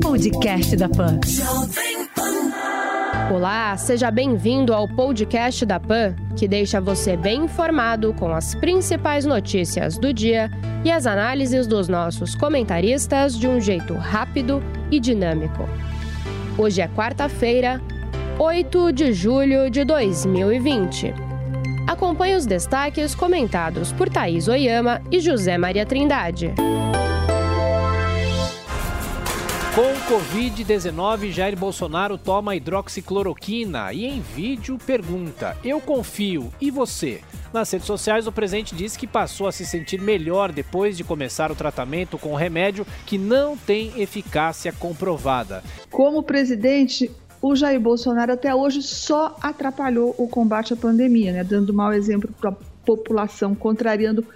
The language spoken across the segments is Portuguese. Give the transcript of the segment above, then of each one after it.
Podcast da Pan. Olá, seja bem-vindo ao podcast da PAN, que deixa você bem informado com as principais notícias do dia e as análises dos nossos comentaristas de um jeito rápido e dinâmico. Hoje é quarta-feira, 8 de julho de 2020. Acompanhe os destaques comentados por Thaís Oyama e José Maria Trindade. Com Covid-19, Jair Bolsonaro toma hidroxicloroquina e em vídeo pergunta: Eu confio, e você? Nas redes sociais, o presidente disse que passou a se sentir melhor depois de começar o tratamento com o remédio que não tem eficácia comprovada. Como presidente, o Jair Bolsonaro até hoje só atrapalhou o combate à pandemia, né? dando mau exemplo para a população, contrariando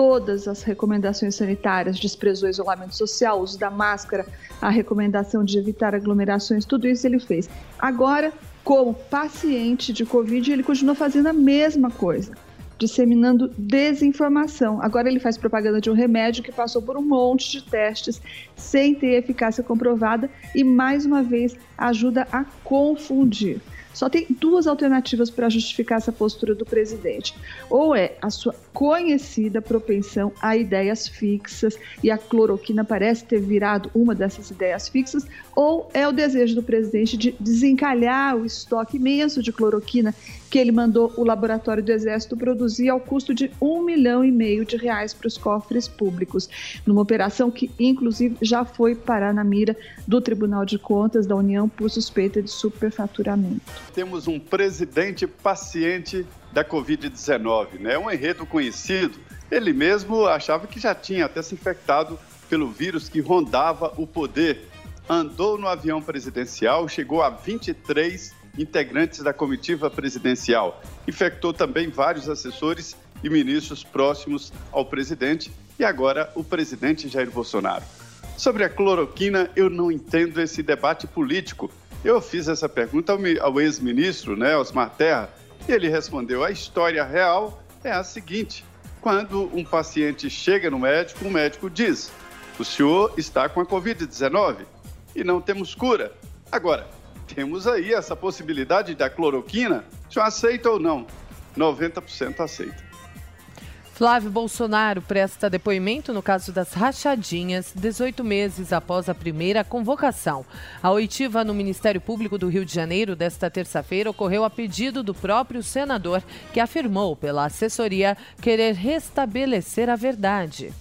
todas as recomendações sanitárias, desprezou o isolamento social, uso da máscara, a recomendação de evitar aglomerações, tudo isso ele fez. Agora, como paciente de Covid, ele continua fazendo a mesma coisa, disseminando desinformação. Agora ele faz propaganda de um remédio que passou por um monte de testes sem ter eficácia comprovada e, mais uma vez, ajuda a confundir. Só tem duas alternativas para justificar essa postura do presidente. Ou é a sua conhecida propensão a ideias fixas, e a cloroquina parece ter virado uma dessas ideias fixas, ou é o desejo do presidente de desencalhar o estoque imenso de cloroquina que ele mandou o laboratório do Exército produzir ao custo de um milhão e meio de reais para os cofres públicos, numa operação que, inclusive, já foi parar na mira do Tribunal de Contas da União por suspeita de superfaturamento. Temos um presidente paciente da Covid-19, né? Um enredo conhecido. Ele mesmo achava que já tinha até se infectado pelo vírus que rondava o poder. Andou no avião presidencial, chegou a 23 integrantes da comitiva presidencial. Infectou também vários assessores e ministros próximos ao presidente e agora o presidente Jair Bolsonaro. Sobre a cloroquina, eu não entendo esse debate político. Eu fiz essa pergunta ao ex-ministro, né, Osmar Terra, e ele respondeu: a história real é a seguinte: quando um paciente chega no médico, o médico diz: o senhor está com a Covid-19 e não temos cura. Agora, temos aí essa possibilidade da cloroquina. O senhor aceita ou não? 90% aceita. Flávio Bolsonaro presta depoimento no caso das rachadinhas, 18 meses após a primeira convocação. A oitiva no Ministério Público do Rio de Janeiro desta terça-feira ocorreu a pedido do próprio senador, que afirmou pela assessoria querer restabelecer a verdade.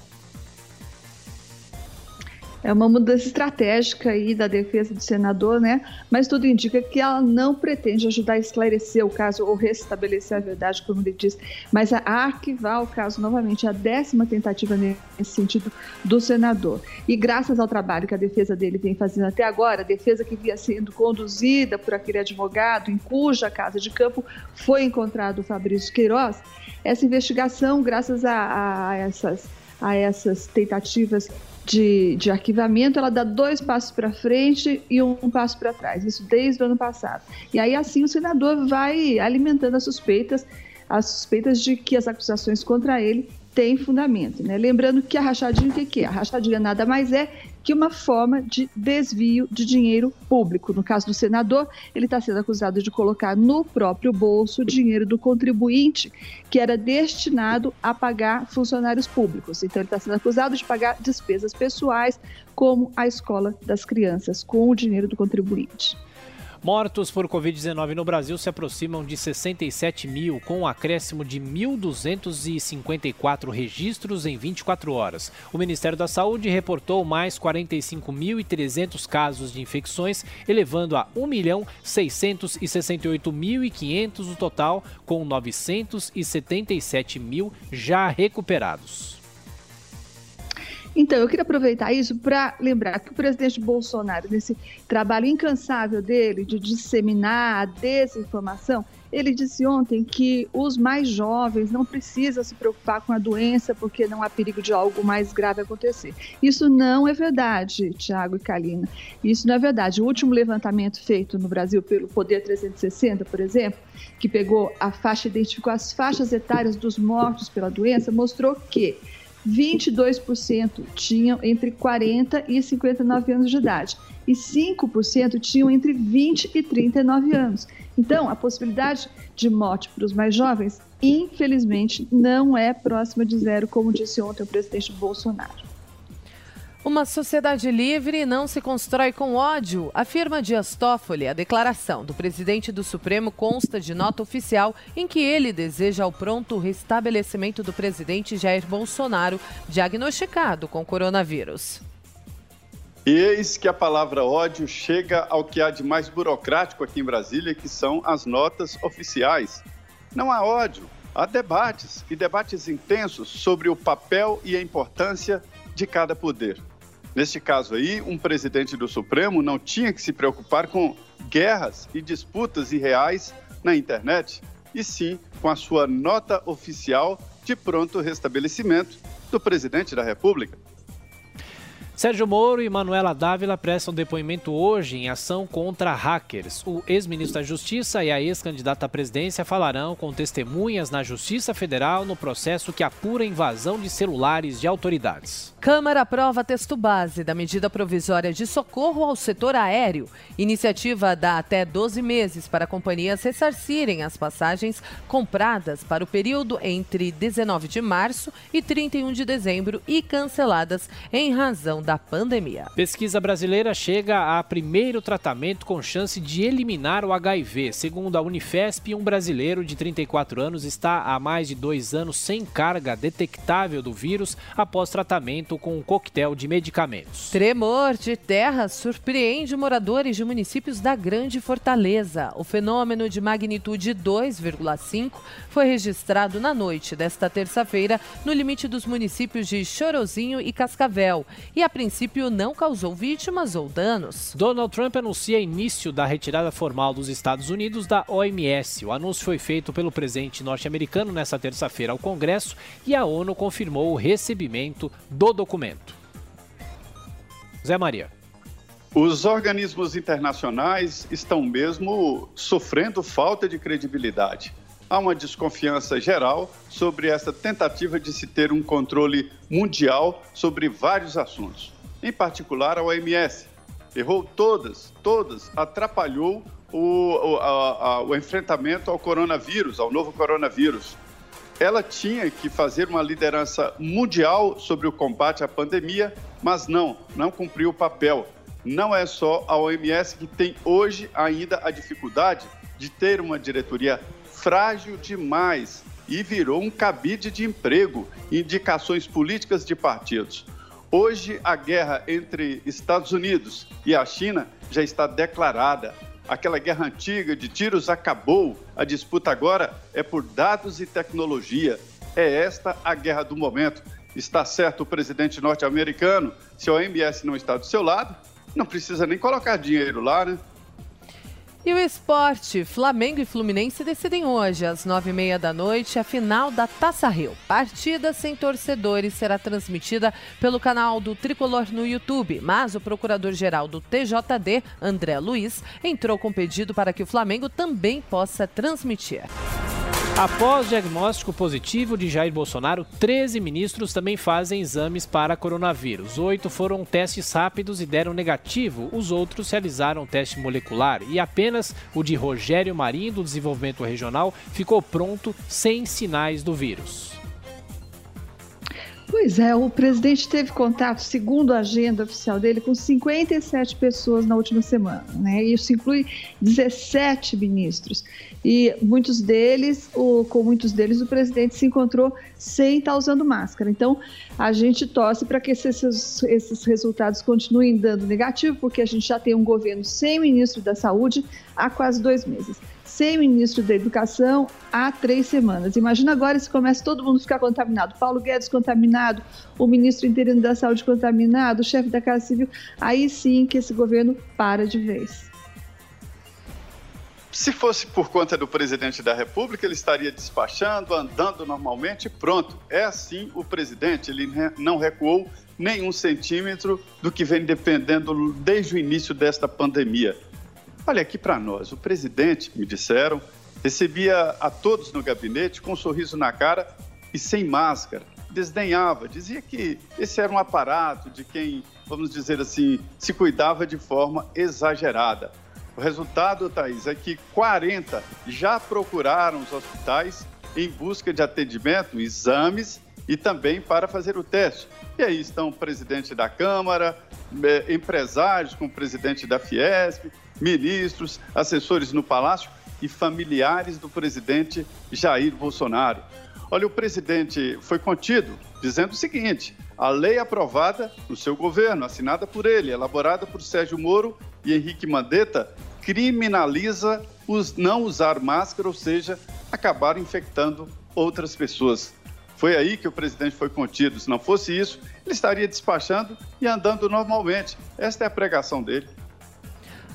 É uma mudança estratégica aí da defesa do senador, né? Mas tudo indica que ela não pretende ajudar a esclarecer o caso ou restabelecer a verdade, como ele diz, mas a arquivar o caso novamente, a décima tentativa nesse sentido do senador. E graças ao trabalho que a defesa dele vem fazendo até agora, a defesa que vinha sendo conduzida por aquele advogado em cuja casa de campo foi encontrado o Fabrício Queiroz, essa investigação, graças a, a essas a essas tentativas de, de arquivamento, ela dá dois passos para frente e um, um passo para trás, isso desde o ano passado. E aí, assim, o senador vai alimentando as suspeitas, as suspeitas de que as acusações contra ele têm fundamento. Né? Lembrando que a rachadinha, o que, que é? A rachadinha nada mais é que uma forma de desvio de dinheiro público. No caso do senador, ele está sendo acusado de colocar no próprio bolso o dinheiro do contribuinte, que era destinado a pagar funcionários públicos. Então, ele está sendo acusado de pagar despesas pessoais, como a escola das crianças, com o dinheiro do contribuinte. Mortos por Covid-19 no Brasil se aproximam de 67 mil, com um acréscimo de 1.254 registros em 24 horas. O Ministério da Saúde reportou mais 45.300 casos de infecções, elevando a 1.668.500 o total, com 977 mil já recuperados. Então, eu queria aproveitar isso para lembrar que o presidente Bolsonaro, nesse trabalho incansável dele de disseminar a desinformação, ele disse ontem que os mais jovens não precisam se preocupar com a doença porque não há perigo de algo mais grave acontecer. Isso não é verdade, Tiago e Kalina. Isso não é verdade. O último levantamento feito no Brasil pelo Poder 360, por exemplo, que pegou a faixa, identificou as faixas etárias dos mortos pela doença, mostrou que 22% tinham entre 40 e 59 anos de idade e 5% tinham entre 20 e 39 anos. Então, a possibilidade de morte para os mais jovens, infelizmente, não é próxima de zero, como disse ontem o presidente Bolsonaro. Uma sociedade livre não se constrói com ódio, afirma Dias Toffoli. A declaração do presidente do Supremo consta de nota oficial em que ele deseja o pronto restabelecimento do presidente Jair Bolsonaro, diagnosticado com coronavírus. Eis que a palavra ódio chega ao que há de mais burocrático aqui em Brasília, que são as notas oficiais. Não há ódio, há debates, e debates intensos sobre o papel e a importância de cada poder. Neste caso aí, um presidente do Supremo não tinha que se preocupar com guerras e disputas irreais na internet, e sim com a sua nota oficial de pronto restabelecimento do presidente da República. Sérgio Moro e Manuela Dávila prestam depoimento hoje em ação contra hackers. O ex-ministro da Justiça e a ex-candidata à presidência falarão com testemunhas na Justiça Federal no processo que apura invasão de celulares de autoridades. Câmara aprova texto base da medida provisória de socorro ao setor aéreo. Iniciativa dá até 12 meses para companhias ressarcirem as passagens compradas para o período entre 19 de março e 31 de dezembro e canceladas em razão da pandemia. Pesquisa brasileira chega a primeiro tratamento com chance de eliminar o HIV. Segundo a Unifesp, um brasileiro de 34 anos está há mais de dois anos sem carga detectável do vírus após tratamento com um coquetel de medicamentos. Tremor de terra surpreende moradores de municípios da Grande Fortaleza. O fenômeno de magnitude 2,5 foi registrado na noite desta terça-feira no limite dos municípios de Chorozinho e Cascavel e a princípio não causou vítimas ou danos. Donald Trump anuncia início da retirada formal dos Estados Unidos da OMS. O anúncio foi feito pelo presidente norte-americano nesta terça-feira ao Congresso e a ONU confirmou o recebimento do documento. Zé Maria. Os organismos internacionais estão mesmo sofrendo falta de credibilidade há uma desconfiança geral sobre essa tentativa de se ter um controle mundial sobre vários assuntos, em particular a OMS. Errou todas, todas, atrapalhou o, a, a, o enfrentamento ao coronavírus, ao novo coronavírus. Ela tinha que fazer uma liderança mundial sobre o combate à pandemia, mas não, não cumpriu o papel. Não é só a OMS que tem hoje ainda a dificuldade de ter uma diretoria frágil demais e virou um cabide de emprego, indicações políticas de partidos. Hoje, a guerra entre Estados Unidos e a China já está declarada. Aquela guerra antiga de tiros acabou. A disputa agora é por dados e tecnologia. É esta a guerra do momento. Está certo o presidente norte-americano. Se a OMS não está do seu lado, não precisa nem colocar dinheiro lá, né? E o esporte, Flamengo e Fluminense decidem hoje, às nove e meia da noite, a final da Taça Rio. Partida sem torcedores será transmitida pelo canal do Tricolor no YouTube, mas o procurador-geral do TJD, André Luiz, entrou com pedido para que o Flamengo também possa transmitir. Após diagnóstico positivo de Jair Bolsonaro, 13 ministros também fazem exames para coronavírus. Oito foram testes rápidos e deram negativo. Os outros realizaram teste molecular e apenas o de Rogério Marinho, do Desenvolvimento Regional, ficou pronto sem sinais do vírus. Pois é, o presidente teve contato, segundo a agenda oficial dele, com 57 pessoas na última semana, né? Isso inclui 17 ministros. E muitos deles, o, com muitos deles, o presidente se encontrou sem estar usando máscara. Então, a gente torce para que esses, esses resultados continuem dando negativo, porque a gente já tem um governo sem ministro da Saúde há quase dois meses sem ministro da Educação há três semanas. Imagina agora se começa todo mundo ficar contaminado. Paulo Guedes contaminado, o ministro interino da Saúde contaminado, o chefe da Casa Civil. Aí sim que esse governo para de vez. Se fosse por conta do presidente da República, ele estaria despachando, andando normalmente, pronto. É assim o presidente, ele não recuou nenhum centímetro do que vem dependendo desde o início desta pandemia. Olha aqui para nós, o presidente, me disseram, recebia a todos no gabinete com um sorriso na cara e sem máscara. desdenhava, dizia que esse era um aparato de quem, vamos dizer assim, se cuidava de forma exagerada. O resultado, Thaís, é que 40 já procuraram os hospitais em busca de atendimento, exames e também para fazer o teste. E aí estão o presidente da Câmara, eh, empresários com o presidente da Fiesp, ministros, assessores no Palácio e familiares do presidente Jair Bolsonaro. Olha, o presidente foi contido dizendo o seguinte: a lei aprovada no seu governo, assinada por ele, elaborada por Sérgio Moro e Henrique Mandetta, criminaliza os não usar máscara, ou seja, acabar infectando outras pessoas. Foi aí que o presidente foi contido. Se não fosse isso, ele estaria despachando e andando normalmente. Esta é a pregação dele.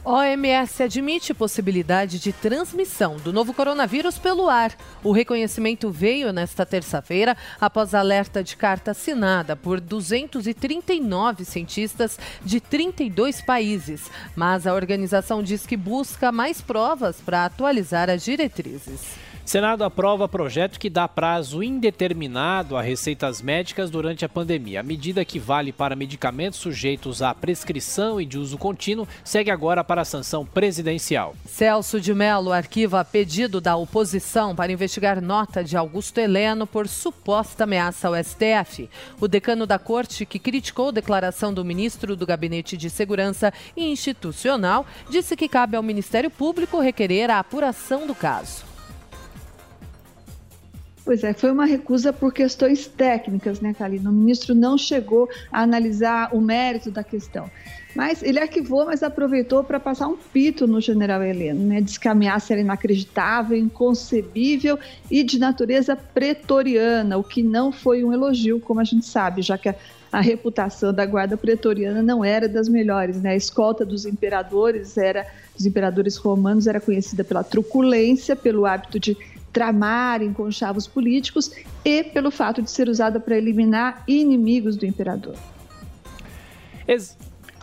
OMS admite possibilidade de transmissão do novo coronavírus pelo ar. O reconhecimento veio nesta terça-feira após alerta de carta assinada por 239 cientistas de 32 países. Mas a organização diz que busca mais provas para atualizar as diretrizes. Senado aprova projeto que dá prazo indeterminado a receitas médicas durante a pandemia. A medida que vale para medicamentos sujeitos à prescrição e de uso contínuo segue agora para a sanção presidencial. Celso de Mello arquiva pedido da oposição para investigar nota de Augusto Heleno por suposta ameaça ao STF. O decano da corte, que criticou declaração do ministro do Gabinete de Segurança Institucional, disse que cabe ao Ministério Público requerer a apuração do caso. Pois é, foi uma recusa por questões técnicas, né, Kalina? O ministro não chegou a analisar o mérito da questão. Mas ele arquivou, mas aproveitou para passar um pito no general Heleno, né? Diz que a ameaça era inacreditável, inconcebível e de natureza pretoriana, o que não foi um elogio, como a gente sabe, já que a, a reputação da guarda pretoriana não era das melhores, né? A escolta dos imperadores era dos imperadores romanos era conhecida pela truculência, pelo hábito de tramar em conchavos políticos e pelo fato de ser usada para eliminar inimigos do imperador. Ex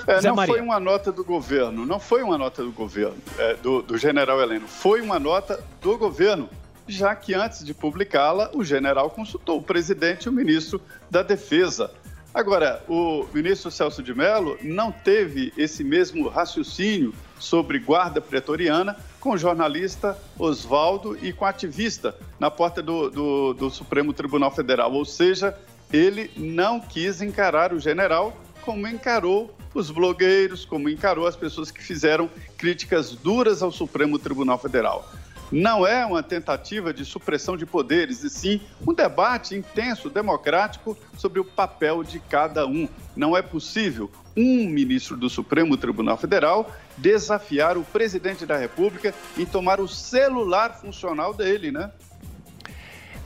é, não Maria. foi uma nota do governo, não foi uma nota do governo, é, do, do general Heleno, foi uma nota do governo, já que antes de publicá-la, o general consultou o presidente e o ministro da Defesa. Agora, o ministro Celso de Mello não teve esse mesmo raciocínio sobre guarda pretoriana com o jornalista Oswaldo e com ativista na porta do, do, do Supremo Tribunal Federal. Ou seja, ele não quis encarar o general como encarou os blogueiros, como encarou as pessoas que fizeram críticas duras ao Supremo Tribunal Federal. Não é uma tentativa de supressão de poderes, e sim um debate intenso, democrático, sobre o papel de cada um. Não é possível um ministro do Supremo Tribunal Federal desafiar o presidente da República em tomar o celular funcional dele, né?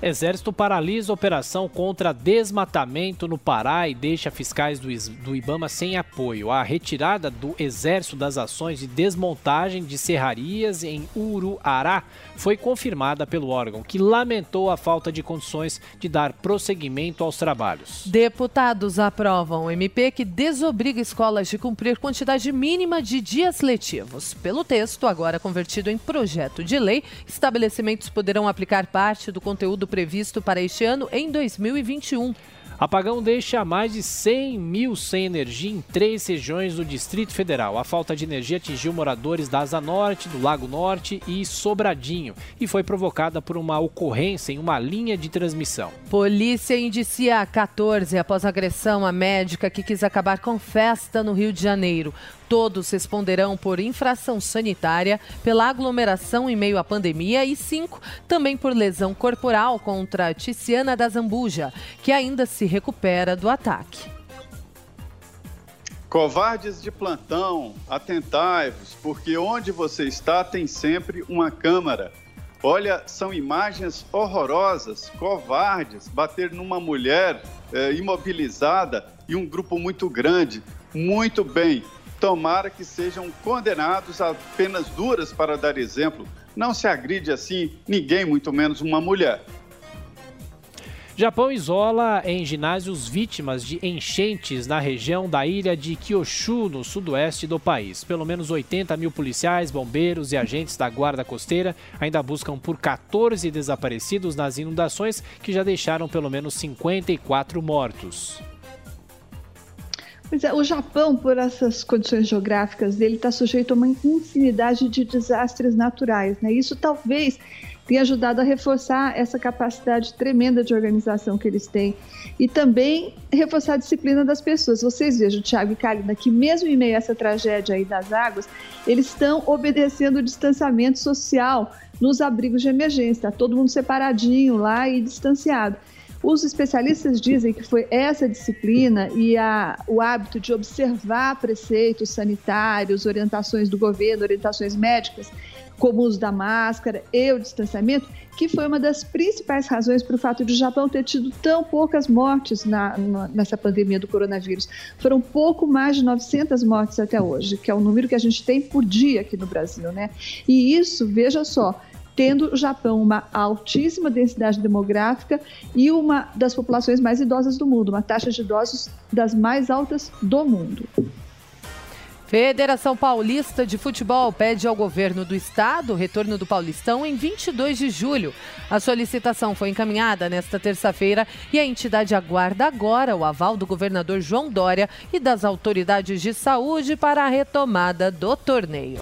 Exército paralisa operação contra desmatamento no Pará e deixa fiscais do, Ibama sem apoio. A retirada do Exército das ações de desmontagem de serrarias em Uruará foi confirmada pelo órgão, que lamentou a falta de condições de dar prosseguimento aos trabalhos. Deputados aprovam o MP que desobriga escolas de cumprir quantidade mínima de dias letivos. Pelo texto, agora convertido em projeto de lei, estabelecimentos poderão aplicar parte do conteúdo previsto para este ano em 2021. Apagão deixa mais de 100 mil sem energia em três regiões do Distrito Federal. A falta de energia atingiu moradores da Asa Norte, do Lago Norte e Sobradinho e foi provocada por uma ocorrência em uma linha de transmissão. Polícia indicia 14 após agressão à médica que quis acabar com festa no Rio de Janeiro. Todos responderão por infração sanitária, pela aglomeração em meio à pandemia e cinco também por lesão corporal contra Tiziana da Zambuja, que ainda se recupera do ataque. Covardes de plantão, atentai-vos, porque onde você está tem sempre uma câmara. Olha, são imagens horrorosas, covardes, bater numa mulher é, imobilizada e um grupo muito grande. Muito bem, tomara que sejam condenados a penas duras para dar exemplo. Não se agride assim ninguém, muito menos uma mulher. Japão isola em ginásios vítimas de enchentes na região da ilha de Kyushu, no sudoeste do país. Pelo menos 80 mil policiais, bombeiros e agentes da Guarda Costeira ainda buscam por 14 desaparecidos nas inundações que já deixaram pelo menos 54 mortos. É, o Japão, por essas condições geográficas dele, está sujeito a uma infinidade de desastres naturais. Né? Isso talvez tem ajudado a reforçar essa capacidade tremenda de organização que eles têm e também reforçar a disciplina das pessoas. Vocês vejam, Tiago e Kalina, que mesmo em meio a essa tragédia aí das águas, eles estão obedecendo o distanciamento social nos abrigos de emergência, tá todo mundo separadinho lá e distanciado. Os especialistas dizem que foi essa disciplina e a, o hábito de observar preceitos sanitários, orientações do governo, orientações médicas, como o uso da máscara e o distanciamento, que foi uma das principais razões para o fato de o Japão ter tido tão poucas mortes na, na, nessa pandemia do coronavírus. Foram pouco mais de 900 mortes até hoje, que é o número que a gente tem por dia aqui no Brasil, né? E isso, veja só, tendo o Japão uma altíssima densidade demográfica e uma das populações mais idosas do mundo, uma taxa de idosos das mais altas do mundo. Federação Paulista de Futebol pede ao governo do estado o retorno do Paulistão em 22 de julho. A solicitação foi encaminhada nesta terça-feira e a entidade aguarda agora o aval do governador João Dória e das autoridades de saúde para a retomada do torneio.